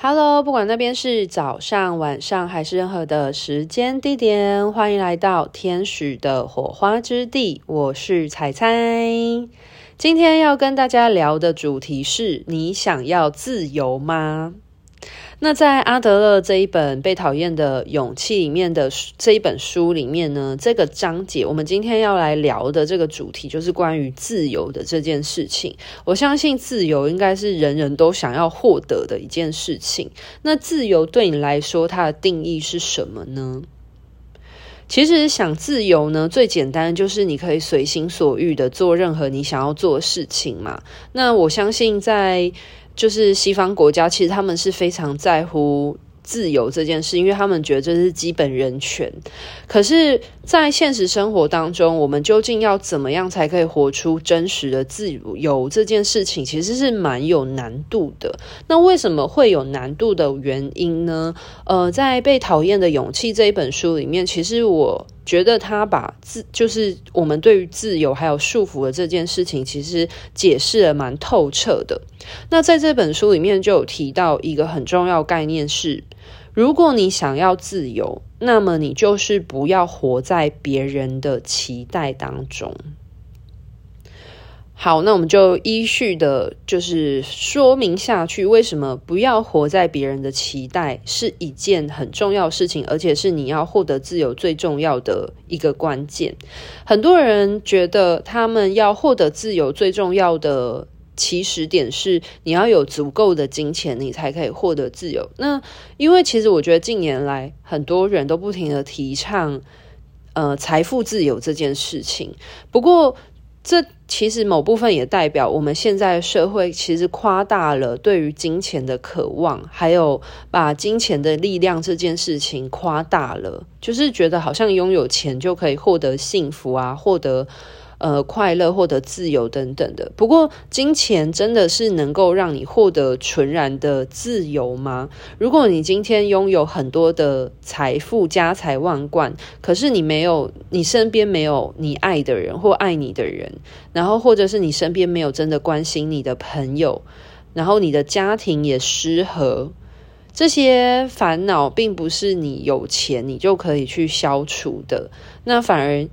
Hello，不管那边是早上、晚上还是任何的时间地点，欢迎来到天使的火花之地。我是彩彩，今天要跟大家聊的主题是：你想要自由吗？那在阿德勒这一本《被讨厌的勇气》里面的这一本书里面呢，这个章节我们今天要来聊的这个主题就是关于自由的这件事情。我相信自由应该是人人都想要获得的一件事情。那自由对你来说，它的定义是什么呢？其实想自由呢，最简单就是你可以随心所欲的做任何你想要做的事情嘛。那我相信在就是西方国家，其实他们是非常在乎自由这件事，因为他们觉得这是基本人权。可是，在现实生活当中，我们究竟要怎么样才可以活出真实的自由？这件事情其实是蛮有难度的。那为什么会有难度的原因呢？呃，在《被讨厌的勇气》这一本书里面，其实我。觉得他把自就是我们对于自由还有束缚的这件事情，其实解释的蛮透彻的。那在这本书里面就有提到一个很重要概念是：如果你想要自由，那么你就是不要活在别人的期待当中。好，那我们就依序的，就是说明下去，为什么不要活在别人的期待是一件很重要事情，而且是你要获得自由最重要的一个关键。很多人觉得他们要获得自由最重要的起始点是你要有足够的金钱，你才可以获得自由。那因为其实我觉得近年来很多人都不停的提倡，呃，财富自由这件事情，不过。这其实某部分也代表我们现在社会其实夸大了对于金钱的渴望，还有把金钱的力量这件事情夸大了，就是觉得好像拥有钱就可以获得幸福啊，获得。呃，快乐、获得自由等等的。不过，金钱真的是能够让你获得纯然的自由吗？如果你今天拥有很多的财富、家财万贯，可是你没有，你身边没有你爱的人或爱你的人，然后或者是你身边没有真的关心你的朋友，然后你的家庭也失和，这些烦恼并不是你有钱你就可以去消除的，那反而。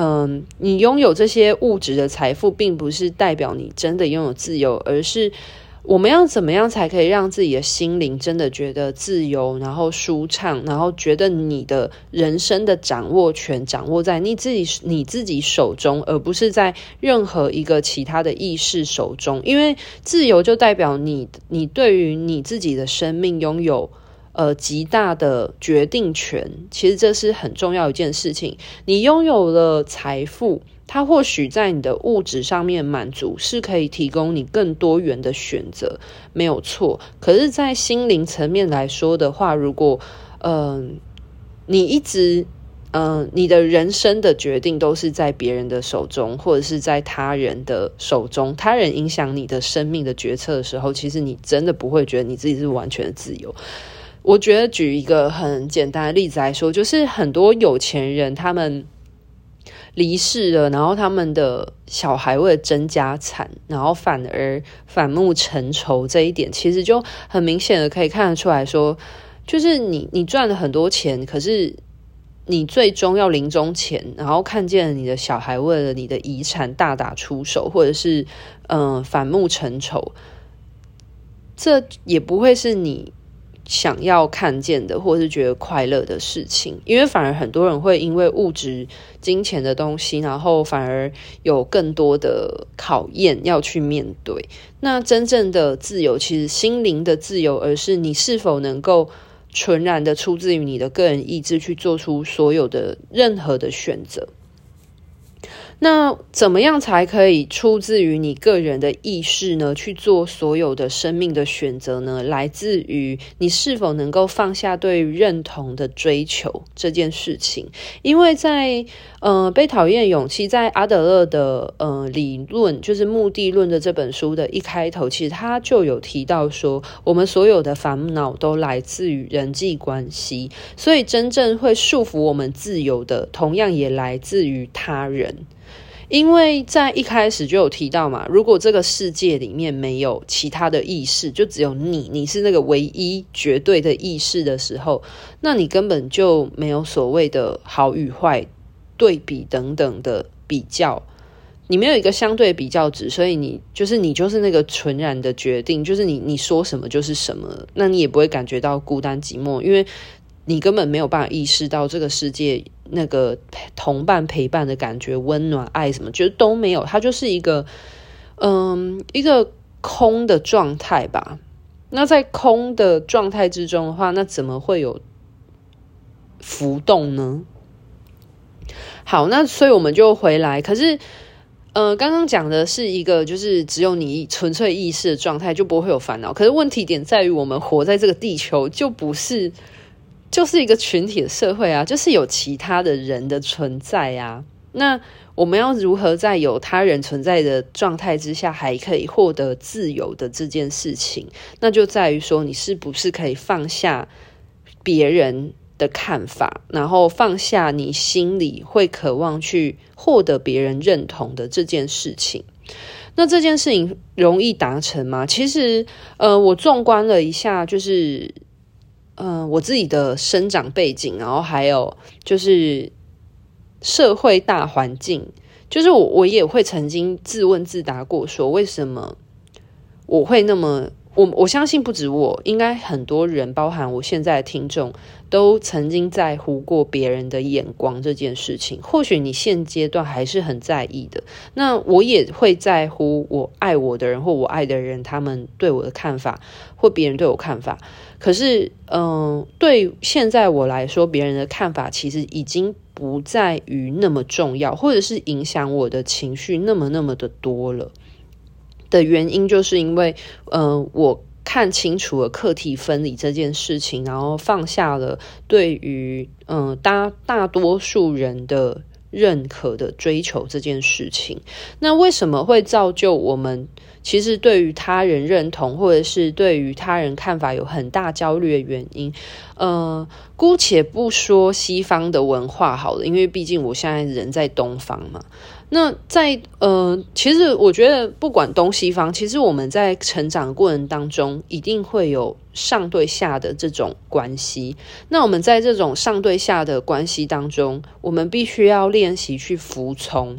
嗯，你拥有这些物质的财富，并不是代表你真的拥有自由，而是我们要怎么样才可以让自己的心灵真的觉得自由，然后舒畅，然后觉得你的人生的掌握权掌握在你自己你自己手中，而不是在任何一个其他的意识手中。因为自由就代表你，你对于你自己的生命拥有。呃，极大的决定权，其实这是很重要一件事情。你拥有了财富，它或许在你的物质上面满足，是可以提供你更多元的选择，没有错。可是，在心灵层面来说的话，如果嗯、你一直嗯、你的人生的决定都是在别人的手中，或者是在他人的手中，他人影响你的生命的决策的时候，其实你真的不会觉得你自己是完全的自由。我觉得举一个很简单的例子来说，就是很多有钱人他们离世了，然后他们的小孩为了争家产，然后反而反目成仇，这一点其实就很明显的可以看得出来说，就是你你赚了很多钱，可是你最终要临终前，然后看见你的小孩为了你的遗产大打出手，或者是嗯、反目成仇，这也不会是你。想要看见的，或是觉得快乐的事情，因为反而很多人会因为物质、金钱的东西，然后反而有更多的考验要去面对。那真正的自由，其实心灵的自由，而是你是否能够纯然的出自于你的个人意志去做出所有的任何的选择。那怎么样才可以出自于你个人的意识呢？去做所有的生命的选择呢？来自于你是否能够放下对认同的追求这件事情。因为在呃被讨厌勇气，在阿德勒的呃理论，就是目的论的这本书的一开头，其实他就有提到说，我们所有的烦恼都来自于人际关系，所以真正会束缚我们自由的，同样也来自于他人。因为在一开始就有提到嘛，如果这个世界里面没有其他的意识，就只有你，你是那个唯一绝对的意识的时候，那你根本就没有所谓的好与坏、对比等等的比较，你没有一个相对比较值，所以你就是你就是那个纯然的决定，就是你你说什么就是什么，那你也不会感觉到孤单寂寞，因为你根本没有办法意识到这个世界。那个同伴陪伴的感觉，温暖、爱什么，觉得都没有，它就是一个，嗯，一个空的状态吧。那在空的状态之中的话，那怎么会有浮动呢？好，那所以我们就回来。可是，呃，刚刚讲的是一个，就是只有你纯粹意识的状态，就不会有烦恼。可是问题点在于，我们活在这个地球，就不是。就是一个群体的社会啊，就是有其他的人的存在啊。那我们要如何在有他人存在的状态之下，还可以获得自由的这件事情，那就在于说，你是不是可以放下别人的看法，然后放下你心里会渴望去获得别人认同的这件事情。那这件事情容易达成吗？其实，呃，我纵观了一下，就是。嗯、我自己的生长背景，然后还有就是社会大环境，就是我我也会曾经自问自答过，说为什么我会那么。我我相信不止我，应该很多人，包含我现在的听众，都曾经在乎过别人的眼光这件事情。或许你现阶段还是很在意的，那我也会在乎我爱我的人或我爱的人，他们对我的看法或别人对我看法。可是，嗯、对现在我来说，别人的看法其实已经不在于那么重要，或者是影响我的情绪那么那么的多了。的原因就是因为，嗯、我看清楚了课题分离这件事情，然后放下了对于嗯、大大多数人的认可的追求这件事情。那为什么会造就我们其实对于他人认同或者是对于他人看法有很大焦虑的原因？呃，姑且不说西方的文化好了，因为毕竟我现在人在东方嘛。那在呃，其实我觉得不管东西方，其实我们在成长过程当中，一定会有上对下的这种关系。那我们在这种上对下的关系当中，我们必须要练习去服从，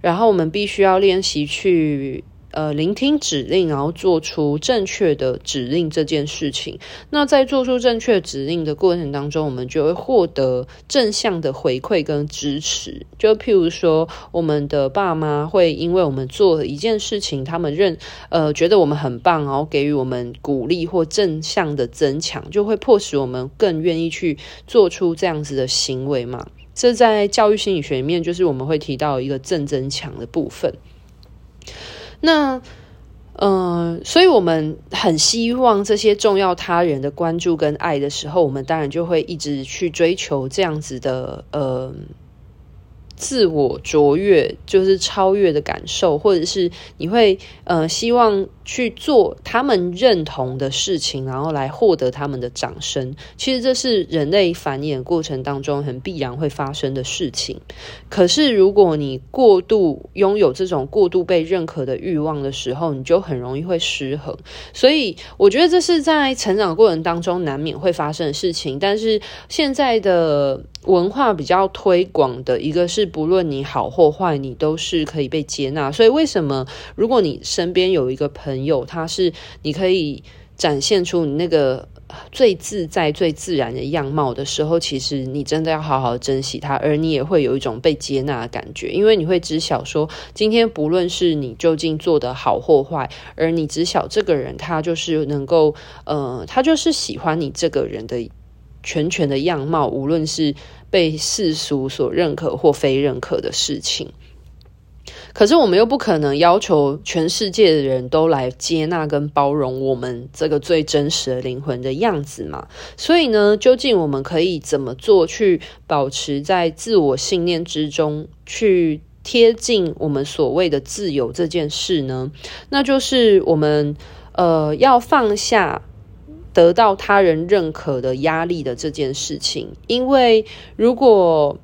然后我们必须要练习去。呃，聆听指令，然后做出正确的指令这件事情。那在做出正确指令的过程当中，我们就会获得正向的回馈跟支持。就譬如说，我们的爸妈会因为我们做一件事情，他们认呃觉得我们很棒，然后给予我们鼓励或正向的增强，就会迫使我们更愿意去做出这样子的行为嘛。这在教育心理学里面，就是我们会提到一个正增强的部分。那，嗯、所以我们很希望这些重要他人的关注跟爱的时候，我们当然就会一直去追求这样子的，呃。自我卓越就是超越的感受，或者是你会呃希望去做他们认同的事情，然后来获得他们的掌声。其实这是人类繁衍过程当中很必然会发生的事情。可是如果你过度拥有这种过度被认可的欲望的时候，你就很容易会失衡。所以我觉得这是在成长过程当中难免会发生的事情。但是现在的。文化比较推广的一个是，不论你好或坏，你都是可以被接纳。所以，为什么如果你身边有一个朋，有他是你可以展现出你那个最自在、最自然的样貌的时候，其实你真的要好好珍惜他，而你也会有一种被接纳的感觉，因为你会知晓说，今天不论是你究竟做得好或坏，而你知晓这个人，他就是能够，呃，他就是喜欢你这个人的。全全的样貌，无论是被世俗所认可或非认可的事情，可是我们又不可能要求全世界的人都来接纳跟包容我们这个最真实的灵魂的样子嘛。所以呢，究竟我们可以怎么做，去保持在自我信念之中，去贴近我们所谓的自由这件事呢？那就是我们呃要放下。得到他人认可的压力的这件事情，因为如果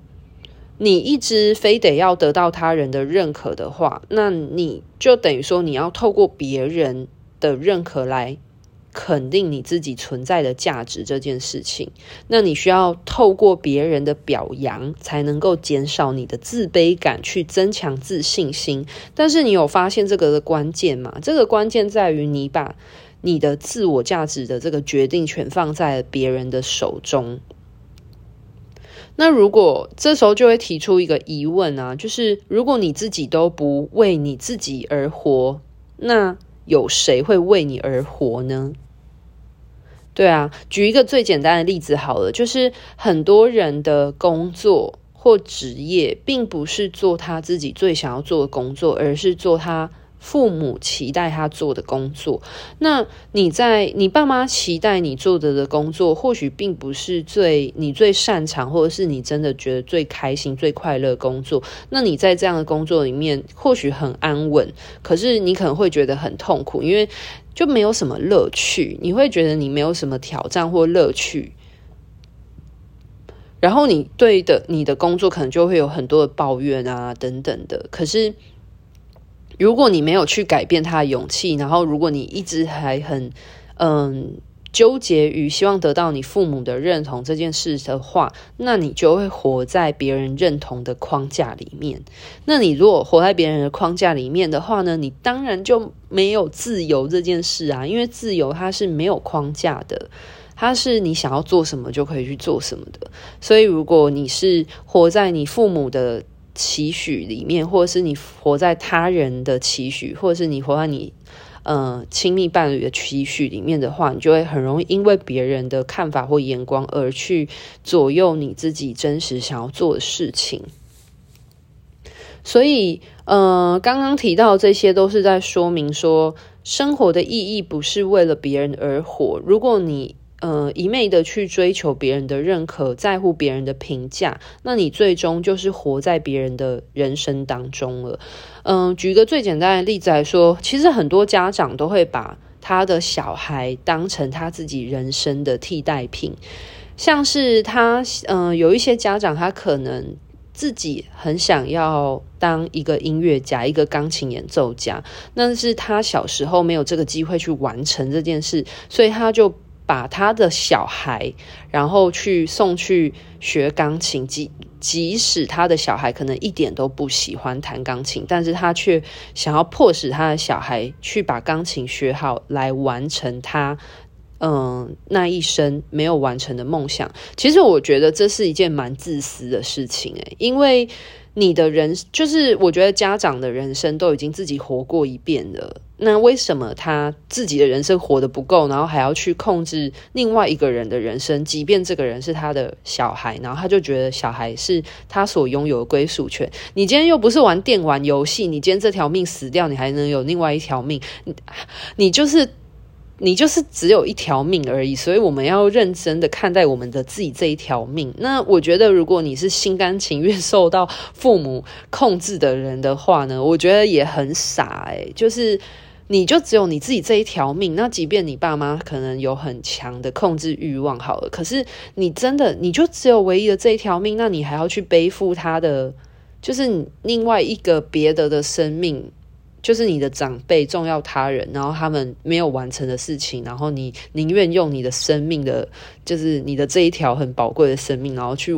你一直非得要得到他人的认可的话，那你就等于说你要透过别人的认可来肯定你自己存在的价值这件事情。那你需要透过别人的表扬，才能够减少你的自卑感，去增强自信心。但是你有发现这个的关键吗？这个关键在于你把你的自我价值的这个决定权放在别人的手中。那如果这时候就会提出一个疑问啊，就是如果你自己都不为你自己而活，那有谁会为你而活呢？对啊，举一个最简单的例子好了，就是很多人的工作或职业，并不是做他自己最想要做的工作，而是做他。父母期待他做的工作，那你在你爸妈期待你做的的工作，或许并不是最你最擅长，或者是你真的觉得最开心、最快乐工作。那你在这样的工作里面，或许很安稳，可是你可能会觉得很痛苦，因为就没有什么乐趣。你会觉得你没有什么挑战或乐趣，然后你对的你的工作可能就会有很多的抱怨啊等等的。可是。如果你没有去改变他的勇气，然后如果你一直还很嗯纠结于希望得到你父母的认同这件事的话，那你就会活在别人认同的框架里面。那你如果活在别人的框架里面的话呢，你当然就没有自由这件事啊，因为自由它是没有框架的，它是你想要做什么就可以去做什么的。所以如果你是活在你父母的。期许里面，或者是你活在他人的期许，或者是你活在你呃亲密伴侣的期许里面的话，你就会很容易因为别人的看法或眼光而去左右你自己真实想要做的事情。所以，呃，刚刚提到这些都是在说明说，生活的意义不是为了别人而活。如果你呃，一昧的去追求别人的认可，在乎别人的评价，那你最终就是活在别人的人生当中了。嗯、呃，举个最简单的例子来说，其实很多家长都会把他的小孩当成他自己人生的替代品，像是他，嗯、有一些家长他可能自己很想要当一个音乐家，一个钢琴演奏家，那是他小时候没有这个机会去完成这件事，所以他就。把他的小孩，然后去送去学钢琴，即即使他的小孩可能一点都不喜欢弹钢琴，但是他却想要迫使他的小孩去把钢琴学好，来完成他嗯那一生没有完成的梦想。其实我觉得这是一件蛮自私的事情诶，因为。你的人就是，我觉得家长的人生都已经自己活过一遍了，那为什么他自己的人生活得不够，然后还要去控制另外一个人的人生？即便这个人是他的小孩，然后他就觉得小孩是他所拥有的归属权。你今天又不是玩电玩游戏，你今天这条命死掉，你还能有另外一条命，你 你就是。你就是只有一条命而已，所以我们要认真的看待我们的自己这一条命。那我觉得，如果你是心甘情愿受到父母控制的人的话呢，我觉得也很傻诶，就是你就只有你自己这一条命，那即便你爸妈可能有很强的控制欲望，好了，可是你真的你就只有唯一的这一条命，那你还要去背负他的，就是另外一个别的的生命。就是你的长辈重要他人，然后他们没有完成的事情，然后你宁愿用你的生命的，就是你的这一条很宝贵的生命，然后去。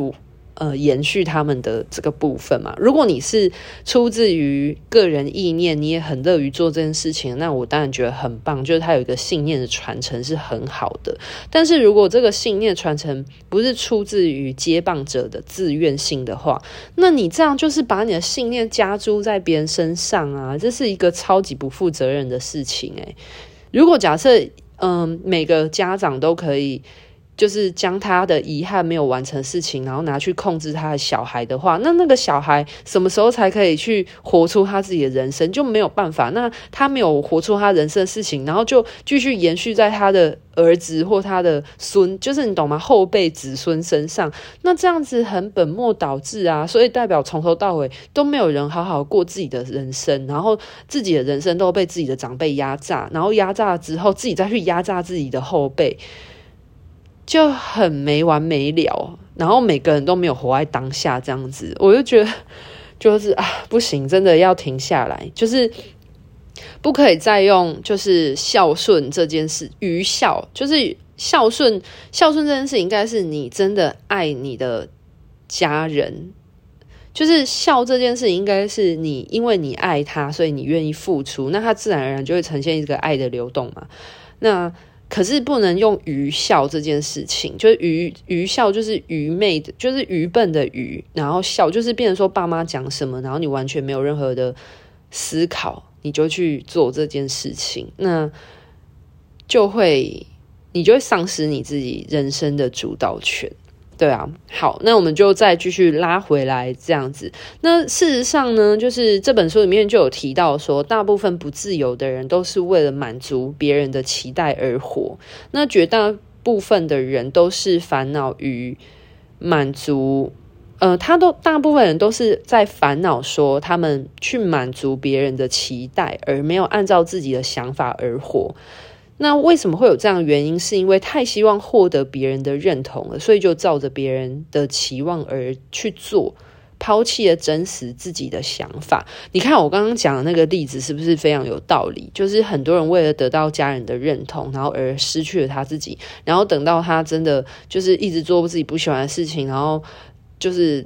呃，延续他们的这个部分嘛。如果你是出自于个人意念，你也很乐于做这件事情，那我当然觉得很棒。就是他有一个信念的传承是很好的。但是如果这个信念传承不是出自于接棒者的自愿性的话，那你这样就是把你的信念加诸在别人身上啊，这是一个超级不负责任的事情诶。如果假设嗯、每个家长都可以。就是将他的遗憾没有完成事情，然后拿去控制他的小孩的话，那那个小孩什么时候才可以去活出他自己的人生？就没有办法。那他没有活出他人生的事情，然后就继续延续在他的儿子或他的孙，就是你懂吗？后辈子孙身上，那这样子很本末倒置啊！所以代表从头到尾都没有人好好过自己的人生，然后自己的人生都被自己的长辈压榨，然后压榨之后自己再去压榨自己的后辈。就很没完没了，然后每个人都没有活在当下这样子，我就觉得就是啊，不行，真的要停下来，就是不可以再用就是孝顺这件事，愚孝就是孝顺，孝顺这件事应该是你真的爱你的家人。就是孝这件事，应该是你因为你爱他，所以你愿意付出，那他自然而然就会呈现一个爱的流动嘛。那可是不能用愚孝这件事情，就是愚愚孝就是愚昧的，就是愚笨的愚，然后孝就是变成说爸妈讲什么，然后你完全没有任何的思考，你就去做这件事情，那就会你就会丧失你自己人生的主导权。对啊，好，那我们就再继续拉回来这样子。那事实上呢，就是这本书里面就有提到说，大部分不自由的人都是为了满足别人的期待而活。那绝大部分的人都是烦恼于满足，呃，他都大部分人都是在烦恼说他们去满足别人的期待，而没有按照自己的想法而活。那为什么会有这样的原因？是因为太希望获得别人的认同了，所以就照着别人的期望而去做，抛弃了真实自己的想法。你看我刚刚讲的那个例子是不是非常有道理？就是很多人为了得到家人的认同，然后而失去了他自己，然后等到他真的就是一直做自己不喜欢的事情，然后就是。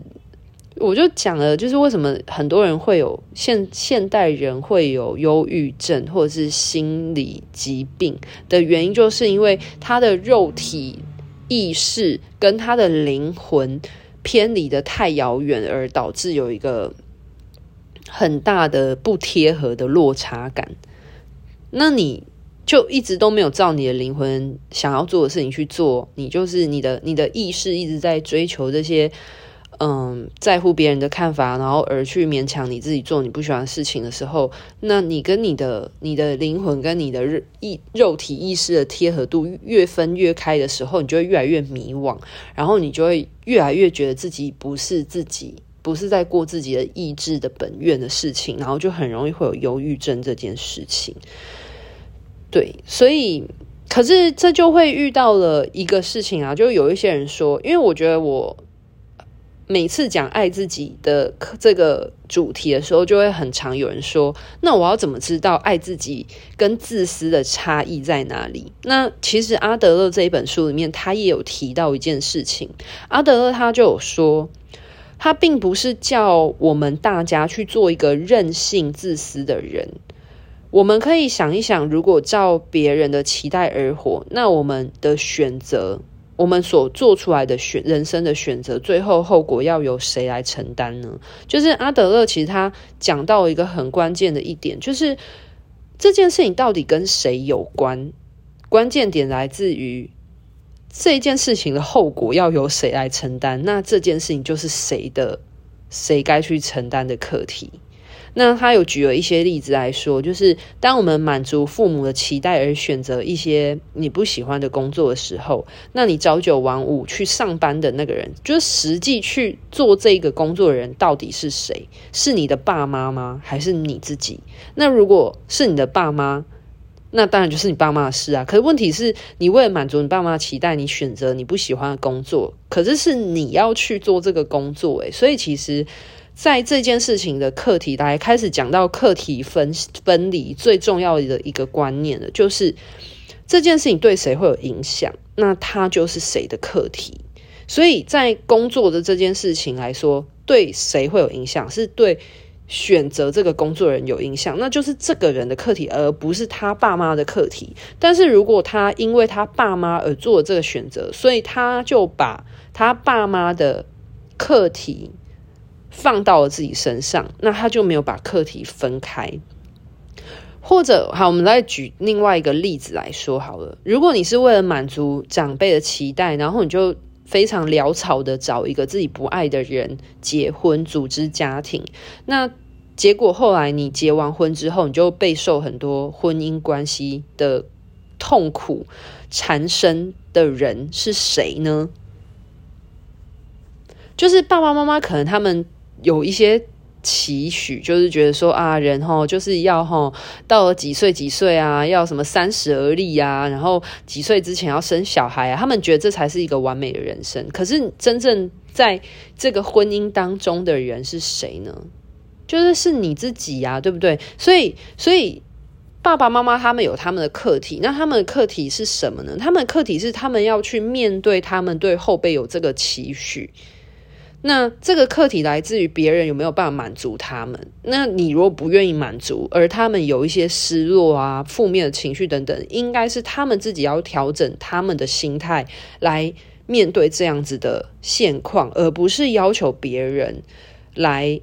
我就讲了，就是为什么很多人会有现现代人会有忧郁症或者是心理疾病的原因，就是因为他的肉体意识跟他的灵魂偏离得太遥远，而导致有一个很大的不贴合的落差感。那你就一直都没有照你的灵魂想要做的事情去做，你就是你的你的意识一直在追求这些。嗯，在乎别人的看法，然后而去勉强你自己做你不喜欢的事情的时候，那你跟你的你的灵魂跟你的意肉体意识的贴合度越分越开的时候，你就会越来越迷惘，然后你就会越来越觉得自己不是自己，不是在过自己的意志的本愿的事情，然后就很容易会有忧郁症这件事情。对，所以可是这就会遇到了一个事情啊，就有一些人说，因为我觉得我。每次讲爱自己的这个主题的时候，就会很常有人说：“那我要怎么知道爱自己跟自私的差异在哪里？”那其实阿德勒这一本书里面，他也有提到一件事情。阿德勒他就有说，他并不是叫我们大家去做一个任性自私的人。我们可以想一想，如果照别人的期待而活，那我们的选择。我们所做出来的选人生的选择，最后后果要由谁来承担呢？就是阿德勒其实他讲到一个很关键的一点，就是这件事情到底跟谁有关？关键点来自于这件事情的后果要由谁来承担？那这件事情就是谁的，谁该去承担的课题。那他有举了一些例子来说，就是当我们满足父母的期待而选择一些你不喜欢的工作的时候，那你朝九晚五去上班的那个人，就是实际去做这个工作的人到底是谁？是你的爸妈吗？还是你自己？那如果是你的爸妈，那当然就是你爸妈的事啊。可是问题是你为了满足你爸妈的期待，你选择你不喜欢的工作，可是是你要去做这个工作，诶，所以其实。在这件事情的课题来开始讲到课题分分离最重要的一个观念了，就是这件事情对谁会有影响，那它就是谁的课题。所以在工作的这件事情来说，对谁会有影响，是对选择这个工作人有影响，那就是这个人的课题，而不是他爸妈的课题。但是如果他因为他爸妈而做这个选择，所以他就把他爸妈的课题。放到了自己身上，那他就没有把课题分开。或者，好，我们来举另外一个例子来说好了。如果你是为了满足长辈的期待，然后你就非常潦草的找一个自己不爱的人结婚，组织家庭，那结果后来你结完婚之后，你就备受很多婚姻关系的痛苦缠身的人是谁呢？就是爸爸妈妈，可能他们。有一些期许，就是觉得说啊，人齁就是要齁到了几岁几岁啊，要什么三十而立啊，然后几岁之前要生小孩啊，他们觉得这才是一个完美的人生。可是真正在这个婚姻当中的人是谁呢？就是是你自己呀，对不对？所以，所以。爸爸妈妈他们有他们的课题，那他们的课题是什么呢？他们的课题是他们要去面对他们对后辈有这个期许。那这个课题来自于别人有没有办法满足他们？那你如果不愿意满足，而他们有一些失落啊、负面的情绪等等，应该是他们自己要调整他们的心态来面对这样子的现况，而不是要求别人来，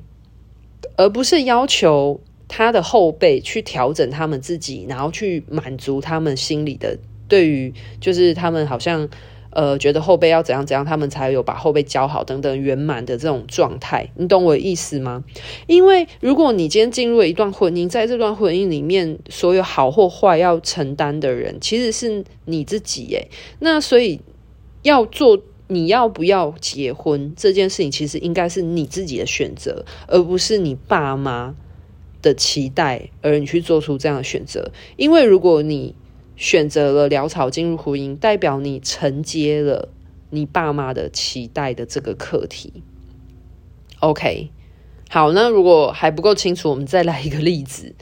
而不是要求。他的后辈去调整他们自己，然后去满足他们心里的对于，就是他们好像呃觉得后辈要怎样怎样，他们才有把后辈教好等等圆满的这种状态，你懂我的意思吗？因为如果你今天进入了一段婚姻，在这段婚姻里面，所有好或坏要承担的人其实是你自己耶。那所以要做你要不要结婚这件事情，其实应该是你自己的选择，而不是你爸妈的期待，而你去做出这样的选择，因为如果你选择了潦草进入婚姻，代表你承接了你爸妈的期待的这个课题。OK，好，那如果还不够清楚，我们再来一个例子。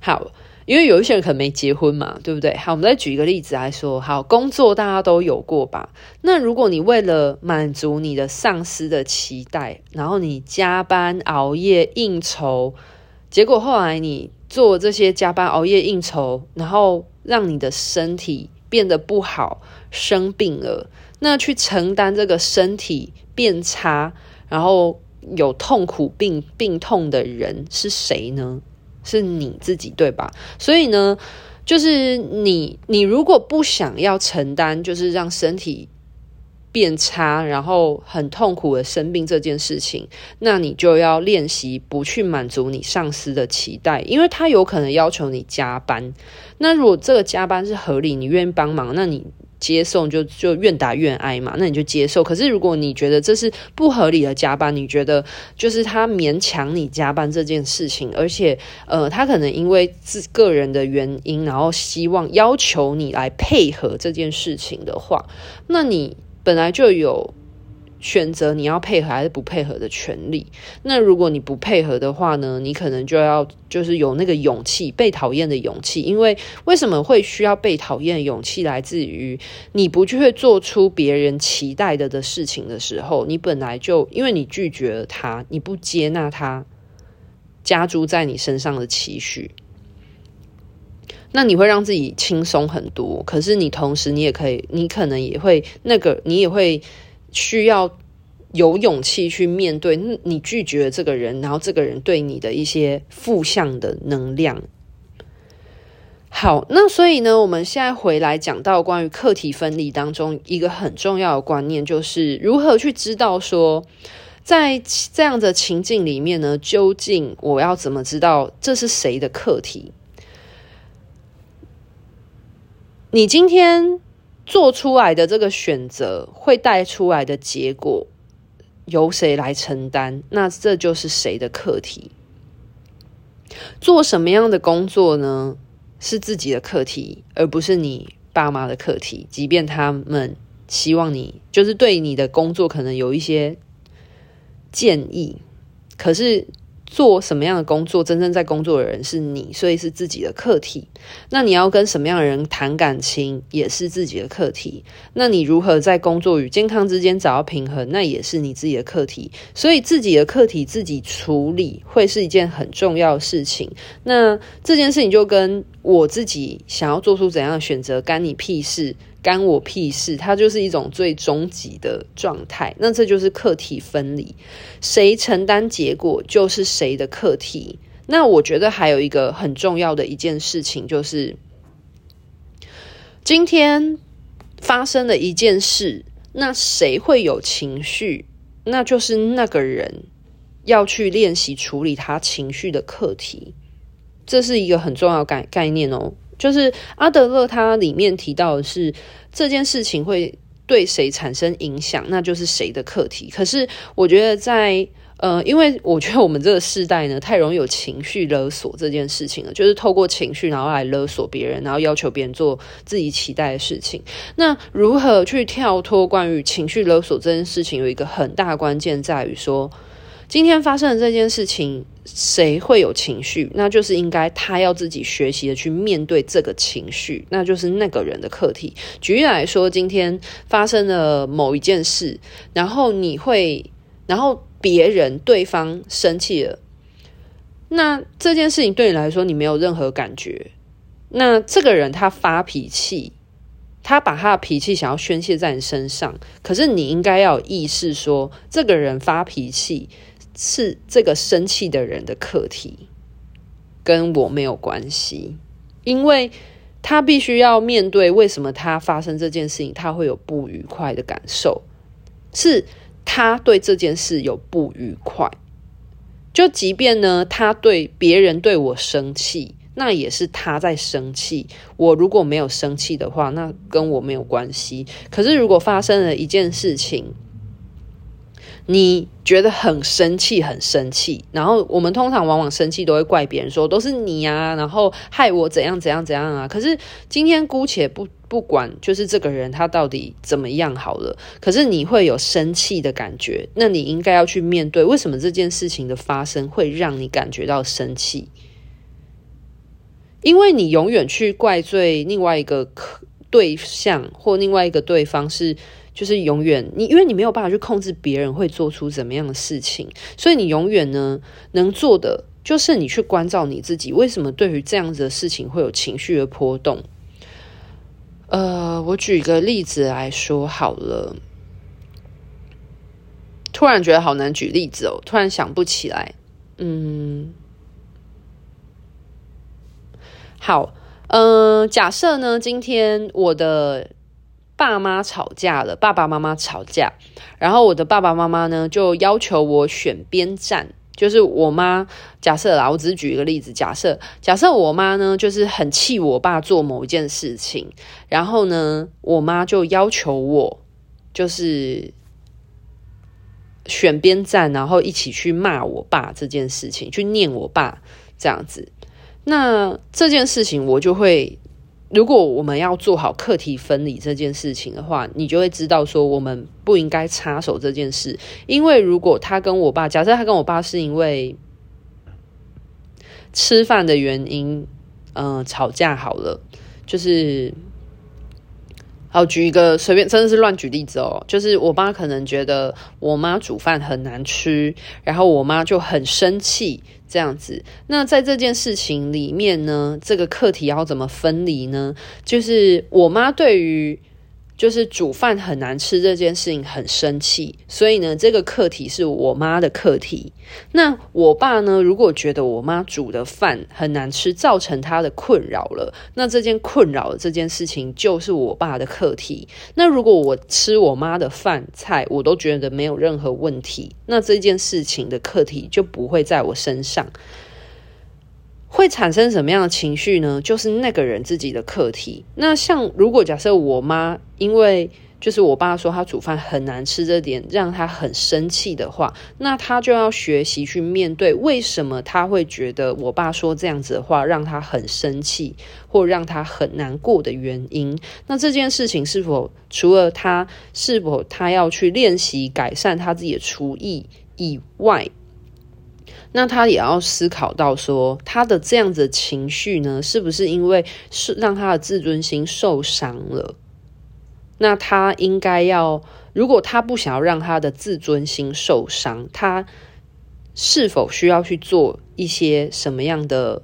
好，因为有一些人可能没结婚嘛，对不对？好，我们再举一个例子来说。好，工作大家都有过吧？那如果你为了满足你的上司的期待，然后你加班熬夜应酬。结果后来你做这些加班熬夜应酬，然后让你的身体变得不好，生病了。那去承担这个身体变差，然后有痛苦病病痛的人是谁呢？是你自己，对吧？所以呢，就是你，你如果不想要承担，就是让身体。变差，然后很痛苦的生病这件事情，那你就要练习不去满足你上司的期待，因为他有可能要求你加班。那如果这个加班是合理，你愿意帮忙，那你接受就就愿打愿挨嘛，那你就接受。可是如果你觉得这是不合理的加班，你觉得就是他勉强你加班这件事情，而且呃，他可能因为自个人的原因，然后希望要求你来配合这件事情的话，那你。本来就有选择你要配合还是不配合的权利。那如果你不配合的话呢？你可能就要就是有那个勇气，被讨厌的勇气。因为为什么会需要被讨厌勇气？来自于你不去做出别人期待的的事情的时候，你本来就因为你拒绝了他，你不接纳他加诸在你身上的期许。那你会让自己轻松很多，可是你同时你也可以，你可能也会那个，你也会需要有勇气去面对你拒绝这个人，然后这个人对你的一些负向的能量。好，那所以呢，我们现在回来讲到关于课题分离当中一个很重要的观念，就是如何去知道说，在这样的情境里面呢，究竟我要怎么知道这是谁的课题？你今天做出来的这个选择，会带出来的结果，由谁来承担？那这就是谁的课题。做什么样的工作呢？是自己的课题，而不是你爸妈的课题。即便他们希望你，就是对你的工作可能有一些建议，可是。做什么样的工作，真正在工作的人是你，所以是自己的课题。那你要跟什么样的人谈感情，也是自己的课题。那你如何在工作与健康之间找到平衡，那也是你自己的课题。所以自己的课题自己处理，会是一件很重要的事情。那这件事情就跟我自己想要做出怎样的选择，干你屁事。干我屁事，它就是一种最终极的状态。那这就是课题分离，谁承担结果就是谁的课题。那我觉得还有一个很重要的一件事情，就是今天发生了一件事，那谁会有情绪？那就是那个人要去练习处理他情绪的课题。这是一个很重要概概念哦。就是阿德勒他里面提到的是这件事情会对谁产生影响，那就是谁的课题。可是我觉得在呃，因为我觉得我们这个世代呢，太容易有情绪勒索这件事情了，就是透过情绪，然后来勒索别人，然后要求别人做自己期待的事情。那如何去跳脱关于情绪勒索这件事情，有一个很大关键在于说，今天发生的这件事情，谁会有情绪？那就是应该他要自己学习的去面对这个情绪，那就是那个人的课题。举例来说，今天发生了某一件事，然后你会，然后别人对方生气了，那这件事情对你来说你没有任何感觉。那这个人他发脾气，他把他的脾气想要宣泄在你身上，可是你应该要有意识说，这个人发脾气。是这个生气的人的课题，跟我没有关系，因为他必须要面对为什么他发生这件事情，他会有不愉快的感受，是他对这件事有不愉快。就即便呢，他对别人对我生气，那也是他在生气。我如果没有生气的话，那跟我没有关系。可是如果发生了一件事情，你觉得很生气，很生气，然后我们通常往往生气都会怪别人说都是你啊，然后害我怎样怎样怎样啊。可是今天姑且不不管，就是这个人他到底怎么样好了。可是你会有生气的感觉，那你应该要去面对为什么这件事情的发生会让你感觉到生气，因为你永远去怪罪另外一个对象或另外一个对方是。就是永远你，因为你没有办法去控制别人会做出怎么样的事情，所以你永远呢能做的就是你去关照你自己。为什么对于这样子的事情会有情绪的波动？呃，我举个例子来说好了。突然觉得好难举例子哦，突然想不起来。嗯，好，嗯、呃，假设呢，今天我的。爸妈吵架了，爸爸妈妈吵架，然后我的爸爸妈妈呢就要求我选边站，就是我妈。假设啦，我只举一个例子，假设假设我妈呢就是很气我爸做某一件事情，然后呢，我妈就要求我就是选边站，然后一起去骂我爸这件事情，去念我爸这样子。那这件事情我就会。如果我们要做好课题分离这件事情的话，你就会知道说我们不应该插手这件事，因为如果他跟我爸，假设他跟我爸是因为吃饭的原因，嗯、吵架好了，就是。好，举一个随便，真的是乱举例子哦。就是我妈可能觉得我妈煮饭很难吃，然后我妈就很生气这样子。那在这件事情里面呢，这个课题要怎么分离呢？就是我妈对于。就是煮饭很难吃这件事情很生气，所以呢，这个课题是我妈的课题。那我爸呢，如果觉得我妈煮的饭很难吃，造成他的困扰了，那这件困扰这件事情就是我爸的课题。那如果我吃我妈的饭菜，我都觉得没有任何问题，那这件事情的课题就不会在我身上。会产生什么样的情绪呢？就是那个人自己的课题。那像如果假设我妈因为就是我爸说他煮饭很难吃这点让他很生气的话，那他就要学习去面对为什么他会觉得我爸说这样子的话让他很生气或让他很难过的原因。那这件事情是否除了他是否他要去练习改善他自己的厨艺以外？那他也要思考到说，他的这样子情绪呢，是不是因为是让他的自尊心受伤了？那他应该要，如果他不想要让他的自尊心受伤，他是否需要去做一些什么样的？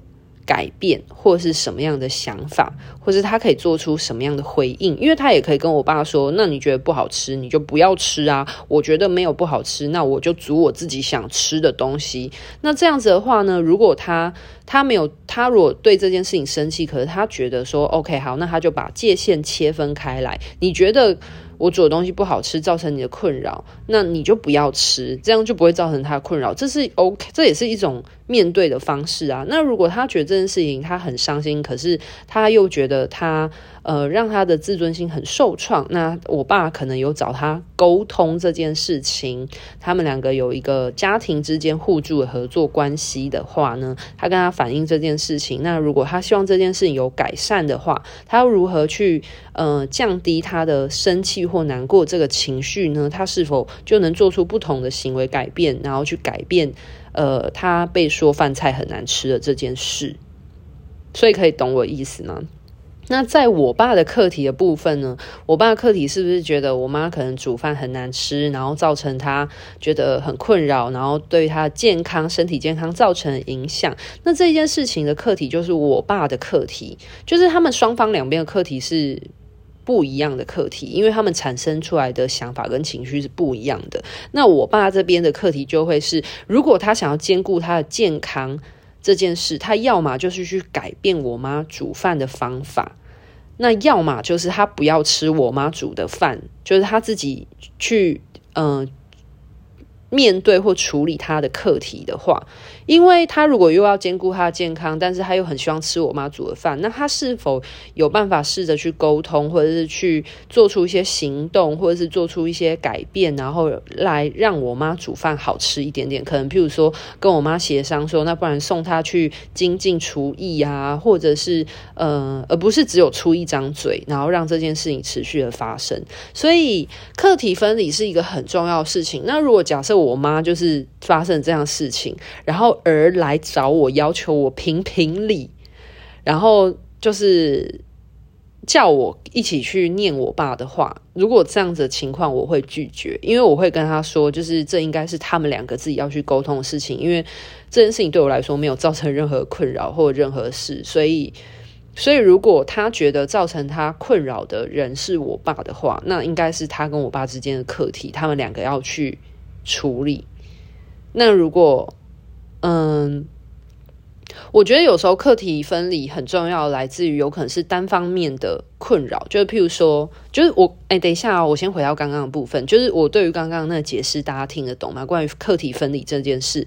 改变或是什么样的想法，或是他可以做出什么样的回应，因为他也可以跟我爸说：“那你觉得不好吃，你就不要吃啊。”我觉得没有不好吃，那我就煮我自己想吃的东西。那这样子的话呢，如果他他没有他如果对这件事情生气，可是他觉得说：“OK，好，那他就把界限切分开来。”你觉得？我煮的东西不好吃，造成你的困扰，那你就不要吃，这样就不会造成他的困扰。这是 OK，这也是一种面对的方式啊。那如果他觉得这件事情他很伤心，可是他又觉得他呃，让他的自尊心很受创。那我爸可能有找他沟通这件事情，他们两个有一个家庭之间互助的合作关系的话呢，他跟他反映这件事情。那如果他希望这件事情有改善的话，他要如何去呃降低他的生气或难过这个情绪呢？他是否就能做出不同的行为改变，然后去改变呃他被说饭菜很难吃的这件事？所以可以懂我意思吗？那在我爸的课题的部分呢？我爸课题是不是觉得我妈可能煮饭很难吃，然后造成他觉得很困扰，然后对他健康、身体健康造成影响？那这件事情的课题就是我爸的课题，就是他们双方两边的课题是不一样的课题，因为他们产生出来的想法跟情绪是不一样的。那我爸这边的课题就会是，如果他想要兼顾他的健康。这件事，他要么就是去改变我妈煮饭的方法，那要么就是他不要吃我妈煮的饭，就是他自己去，嗯、面对或处理他的课题的话，因为他如果又要兼顾他的健康，但是他又很希望吃我妈煮的饭，那他是否有办法试着去沟通，或者是去做出一些行动，或者是做出一些改变，然后来让我妈煮饭好吃一点点？可能譬如说跟我妈协商说，那不然送她去精进厨艺啊，或者是呃，而不是只有出一张嘴，然后让这件事情持续的发生。所以课题分离是一个很重要的事情。那如果假设，我妈就是发生这样事情，然后而来找我要求我评评理，然后就是叫我一起去念我爸的话。如果这样子情况，我会拒绝，因为我会跟他说，就是这应该是他们两个自己要去沟通的事情，因为这件事情对我来说没有造成任何困扰或任何事，所以，所以如果他觉得造成他困扰的人是我爸的话，那应该是他跟我爸之间的课题，他们两个要去。处理。那如果，嗯，我觉得有时候课题分离很重要，来自于有可能是单方面的困扰，就是譬如说，就是我，哎、等一下哦，我先回到刚刚的部分，就是我对于刚刚那个解释，大家听得懂吗？关于课题分离这件事，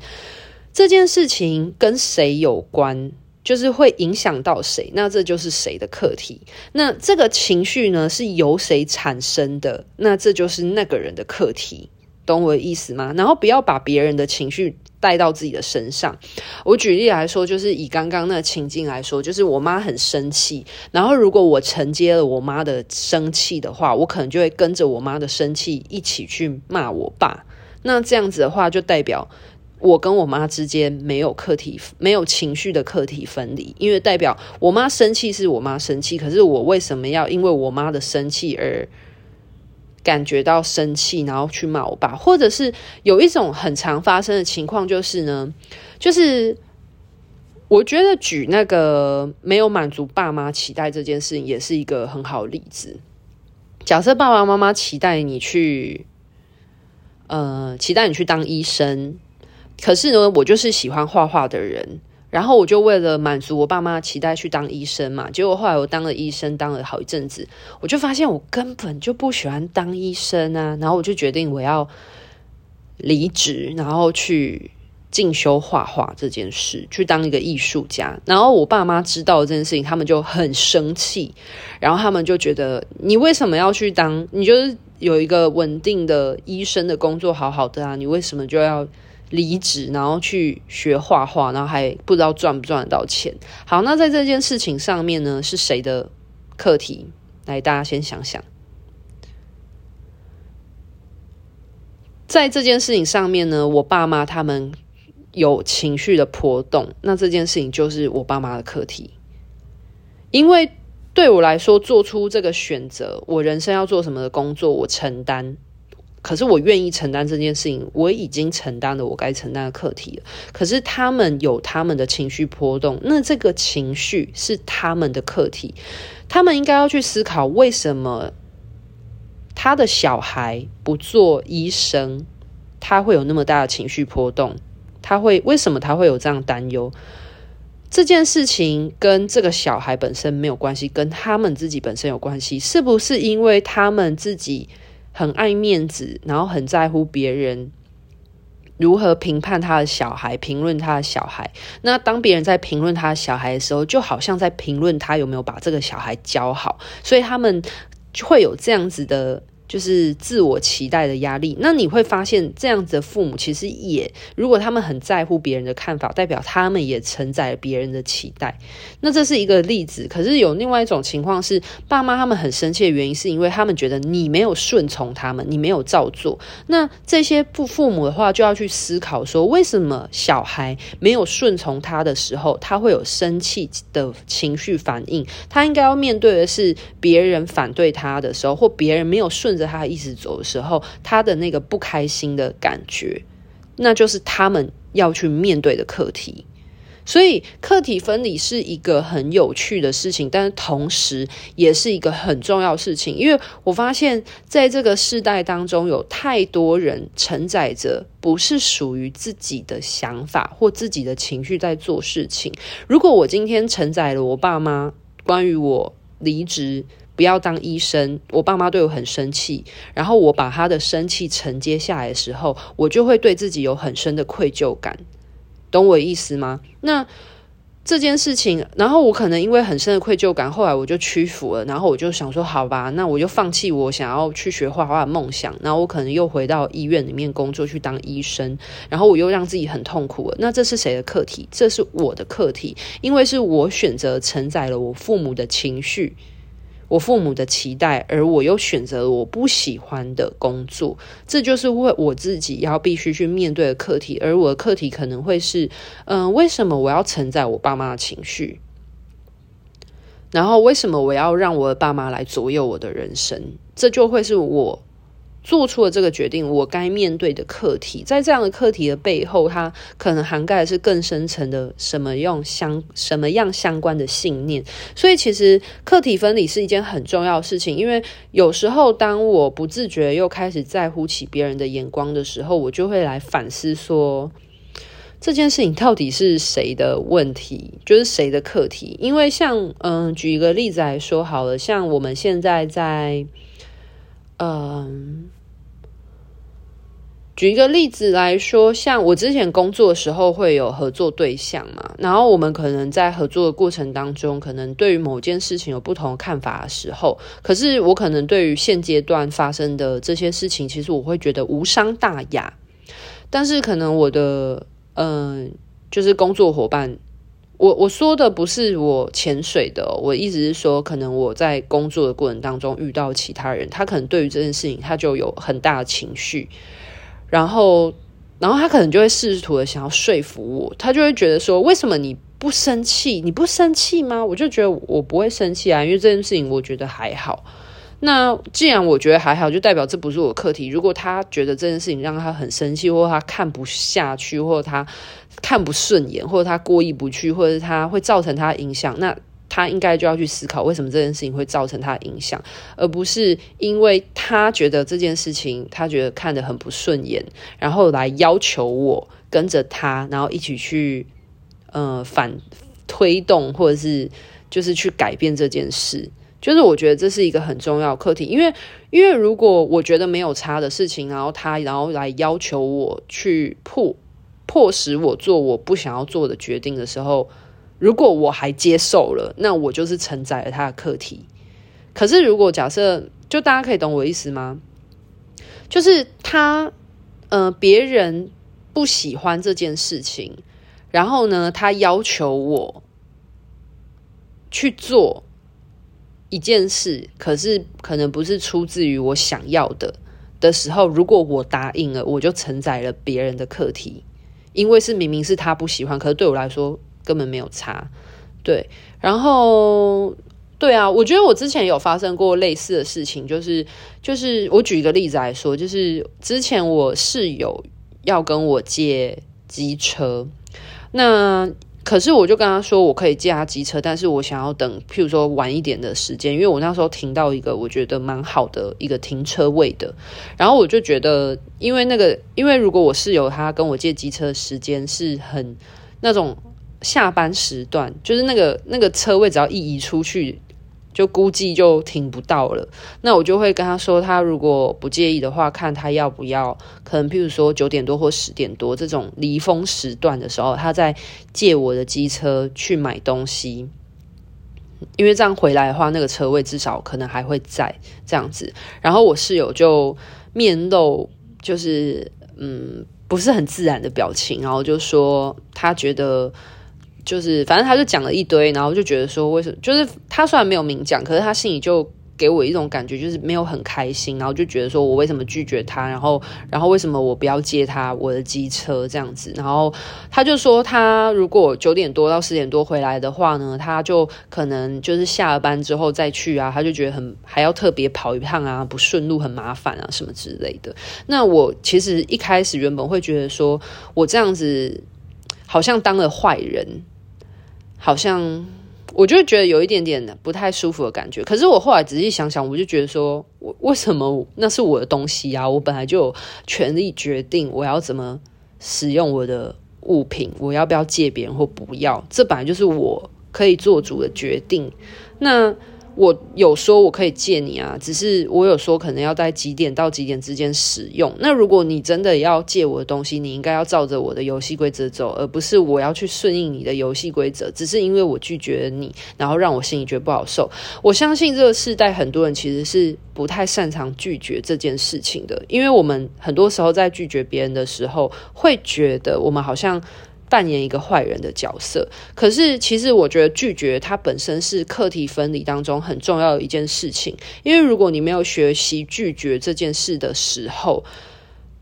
这件事情跟谁有关，就是会影响到谁，那这就是谁的课题。那这个情绪呢，是由谁产生的？那这就是那个人的课题。懂我的意思吗？然后不要把别人的情绪带到自己的身上。我举例来说，就是以刚刚那个情境来说，就是我妈很生气，然后如果我承接了我妈的生气的话，我可能就会跟着我妈的生气一起去骂我爸。那这样子的话，就代表我跟我妈之间没有课题，没有情绪的课题分离，因为代表我妈生气是我妈生气，可是我为什么要因为我妈的生气而感觉到生气，然后去骂我爸，或者是有一种很常发生的情况，就是呢，就是我觉得举那个没有满足爸妈期待这件事情，也是一个很好的例子。假设爸爸妈妈期待你去，呃，期待你去当医生，可是呢，我就是喜欢画画的人。然后我就为了满足我爸妈期待去当医生嘛，结果后来我当了医生，当了好一阵子，我就发现我根本就不喜欢当医生啊，然后我就决定我要离职，然后去进修画画这件事，去当一个艺术家。然后我爸妈知道这件事情，他们就很生气，然后他们就觉得你为什么要去当？你就是有一个稳定的医生的工作，好好的啊，你为什么就要？离职，然后去学画画，然后还不知道赚不赚得到钱。好，那在这件事情上面呢，是谁的课题？来，大家先想想，在这件事情上面呢，我爸妈他们有情绪的波动，那这件事情就是我爸妈的课题。因为对我来说，做出这个选择，我人生要做什么的工作，我承担。可是我愿意承担这件事情，我已经承担了我该承担的课题了。可是他们有他们的情绪波动，那这个情绪是他们的课题，他们应该要去思考为什么他的小孩不做医生，他会有那么大的情绪波动，他会为什么他会有这样担忧？这件事情跟这个小孩本身没有关系，跟他们自己本身有关系，是不是因为他们自己？很爱面子，然后很在乎别人如何评判他的小孩，评论他的小孩。那当别人在评论他的小孩的时候，就好像在评论他有没有把这个小孩教好，所以他们会有这样子的。就是自我期待的压力，那你会发现这样子的父母其实也，如果他们很在乎别人的看法，代表他们也承载了别人的期待。那这是一个例子。可是有另外一种情况是，爸妈他们很生气的原因，是因为他们觉得你没有顺从他们，你没有照做。那这些父父母的话就要去思考说，为什么小孩没有顺从他的时候，他会有生气的情绪反应？他应该要面对的是别人反对他的时候，或别人没有顺。他一直走的时候，他的那个不开心的感觉，那就是他们要去面对的课题。所以，课题分离是一个很有趣的事情，但是同时也是一个很重要的事情。因为我发现，在这个世代当中，有太多人承载着不是属于自己的想法或自己的情绪在做事情。如果我今天承载了我爸妈关于我离职，不要当医生，我爸妈对我很生气，然后我把他的生气承接下来的时候，我就会对自己有很深的愧疚感，懂我意思吗？那这件事情，然后我可能因为很深的愧疚感，后来我就屈服了，然后我就想说，好吧，那我就放弃我想要去学画画的梦想，然后我可能又回到医院里面工作去当医生，然后我又让自己很痛苦了。那这是谁的课题？这是我的课题，因为是我选择承载了我父母的情绪。我父母的期待，而我又选择了我不喜欢的工作，这就是为我自己要必须去面对的课题。而我的课题可能会是，嗯、为什么我要承载我爸妈的情绪？然后为什么我要让我的爸妈来左右我的人生？这就会是我。做出了这个决定，我该面对的课题，在这样的课题的背后，它可能涵盖的是更深层的什么用相什么样相关的信念。所以，其实课题分离是一件很重要的事情，因为有时候当我不自觉又开始在乎起别人的眼光的时候，我就会来反思说，这件事情到底是谁的问题，就是谁的课题？因为像嗯，举一个例子来说好了，像我们现在在。嗯，举一个例子来说，像我之前工作的时候会有合作对象嘛，然后我们可能在合作的过程当中，可能对于某件事情有不同的看法的时候，可是我可能对于现阶段发生的这些事情，其实我会觉得无伤大雅，但是可能我的嗯，就是工作伙伴。我我说的不是我潜水的，我意思是说，可能我在工作的过程当中遇到其他人，他可能对于这件事情他就有很大的情绪，然后，然后他可能就会试图的想要说服我，他就会觉得说，为什么你不生气？你不生气吗？我就觉得我不会生气啊，因为这件事情我觉得还好。那既然我觉得还好，就代表这不是我的课题。如果他觉得这件事情让他很生气，或者他看不下去，或者他看不顺眼，或者他过意不去，或者他会造成他的影响，那他应该就要去思考为什么这件事情会造成他的影响，而不是因为他觉得这件事情他觉得看得很不顺眼，然后来要求我跟着他，然后一起去呃反推动，或者是就是去改变这件事。就是我觉得这是一个很重要的课题，因为因为如果我觉得没有差的事情，然后他然后来要求我去迫迫使我做我不想要做的决定的时候，如果我还接受了，那我就是承载了他的课题。可是如果假设，就大家可以懂我意思吗？就是他呃别人不喜欢这件事情，然后呢，他要求我去做。一件事，可是可能不是出自于我想要的的时候，如果我答应了，我就承载了别人的课题，因为是明明是他不喜欢，可是对我来说根本没有差。对，然后对啊，我觉得我之前有发生过类似的事情，就是就是我举一个例子来说，就是之前我室友要跟我借机车，那。可是我就跟他说，我可以借他机车，但是我想要等，譬如说晚一点的时间，因为我那时候停到一个我觉得蛮好的一个停车位的，然后我就觉得，因为那个，因为如果我室友他跟我借机车时间是很那种下班时段，就是那个那个车位只要一移出去，就估计就停不到了。那我就会跟他说，他如果不介意的话，看他要不要，可能譬如说九点多或十点多这种离峰时段的时候，他再借我的机车去买东西。因为这样回来的话，那个车位至少可能还会在这样子。然后我室友就面露就是嗯不是很自然的表情，然后就说他觉得。就是，反正他就讲了一堆，然后就觉得说，为什么？就是他虽然没有明讲，可是他心里就给我一种感觉，就是没有很开心，然后就觉得说我为什么拒绝他，然后，然后为什么我不要接他我的机车这样子？然后他就说，他如果九点多到十点多回来的话呢，他就可能就是下了班之后再去啊，他就觉得很还要特别跑一趟啊，不顺路很麻烦啊什么之类的。那我其实一开始原本会觉得说我这样子好像当了坏人。好像我就觉得有一点点不太舒服的感觉，可是我后来仔细想想，我就觉得说，我为什么那是我的东西啊？我本来就有权利决定我要怎么使用我的物品，我要不要借别人或不要，这本来就是我可以做主的决定。那。我有说我可以借你啊，只是我有说可能要在几点到几点之间使用。那如果你真的要借我的东西，你应该要照着我的游戏规则走，而不是我要去顺应你的游戏规则。只是因为我拒绝了你，然后让我心里觉得不好受。我相信这个世代很多人其实是不太擅长拒绝这件事情的，因为我们很多时候在拒绝别人的时候，会觉得我们好像。扮演一个坏人的角色，可是其实我觉得拒绝它本身是课题分离当中很重要的一件事情。因为如果你没有学习拒绝这件事的时候，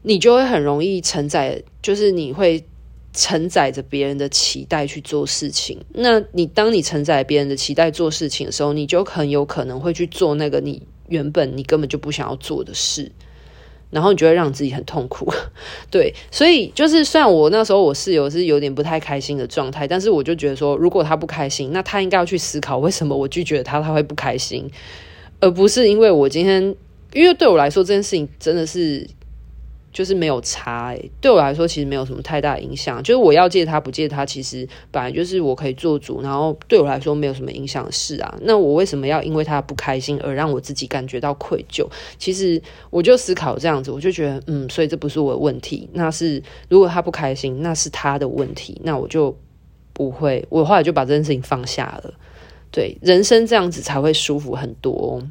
你就会很容易承载，就是你会承载着别人的期待去做事情。那你当你承载别人的期待做事情的时候，你就很有可能会去做那个你原本你根本就不想要做的事。然后你就会让自己很痛苦，对，所以就是虽然我那时候我室友是有点不太开心的状态，但是我就觉得说，如果他不开心，那他应该要去思考为什么我拒绝他，他会不开心，而不是因为我今天，因为对我来说这件事情真的是。就是没有差欸，对我来说其实没有什么太大影响。就是我要借他不借他，其实本来就是我可以做主，然后对我来说没有什么影响的事啊。那我为什么要因为他不开心而让我自己感觉到愧疚？其实我就思考这样子，我就觉得嗯，所以这不是我的问题，那是如果他不开心，那是他的问题，那我就不会，我后来就把这件事情放下了。对，人生这样子才会舒服很多。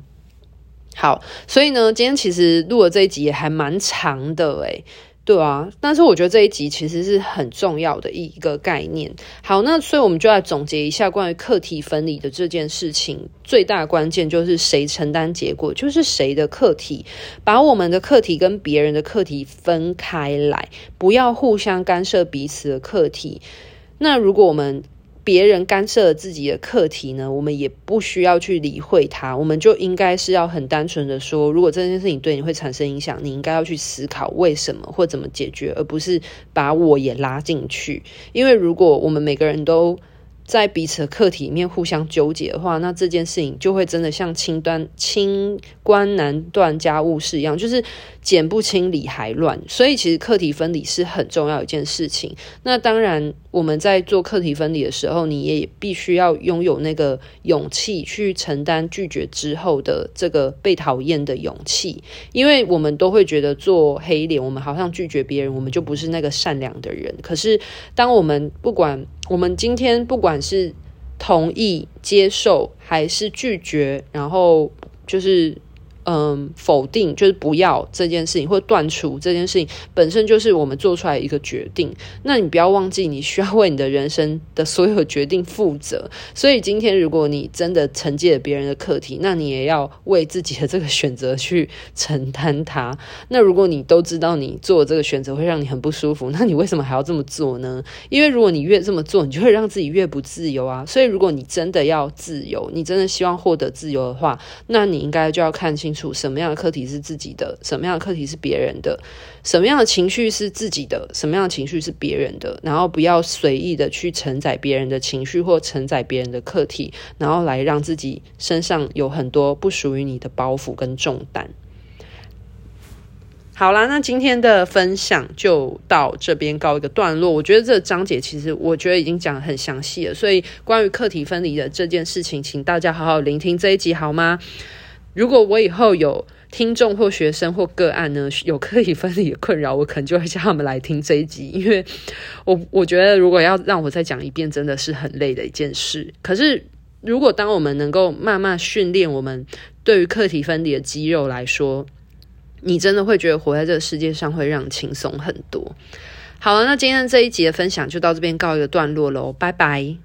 好，所以呢，今天其实录了这一集也还蛮长的诶，对啊，但是我觉得这一集其实是很重要的一个概念。好，那所以我们就来总结一下关于课题分离的这件事情，最大关键就是谁承担结果，就是谁的课题，把我们的课题跟别人的课题分开来，不要互相干涉彼此的课题。那如果我们别人干涉了自己的课题呢，我们也不需要去理会他，我们就应该是要很单纯的说，如果这件事情对你会产生影响，你应该要去思考为什么或怎么解决，而不是把我也拉进去。因为如果我们每个人都在彼此的课题里面互相纠结的话，那这件事情就会真的像清端清官难断家务事一样，就是剪不清理还乱。所以其实课题分离是很重要一件事情。那当然。我们在做课题分离的时候，你也必须要拥有那个勇气去承担拒绝之后的这个被讨厌的勇气，因为我们都会觉得做黑脸，我们好像拒绝别人，我们就不是那个善良的人。可是，当我们不管我们今天不管是同意、接受还是拒绝，然后就是。嗯，否定就是不要这件事情，或断除这件事情本身就是我们做出来一个决定。那你不要忘记，你需要为你的人生的所有决定负责。所以今天，如果你真的承接了别人的课题，那你也要为自己的这个选择去承担它。那如果你都知道你做这个选择会让你很不舒服，那你为什么还要这么做呢？因为如果你越这么做，你就会让自己越不自由啊。所以，如果你真的要自由，你真的希望获得自由的话，那你应该就要看清楚楚。什么样的课题是自己的，什么样的课题是别人的，什么样的情绪是自己的，什么样的情绪是别人的，然后不要随意的去承载别人的情绪或承载别人的课题，然后来让自己身上有很多不属于你的包袱跟重担。好啦，那今天的分享就到这边告一个段落。我觉得这个章节其实我觉得已经讲得很详细了，所以关于课题分离的这件事情，请大家好好聆听这一集好吗？如果我以后有听众或学生或个案呢，有课题分离的困扰，我可能就会叫他们来听这一集，因为我我觉得如果要让我再讲一遍，真的是很累的一件事。可是如果当我们能够慢慢训练我们对于课题分离的肌肉来说，你真的会觉得活在这个世界上会让你轻松很多。好了，那今天这一集的分享就到这边告一个段落喽，拜拜。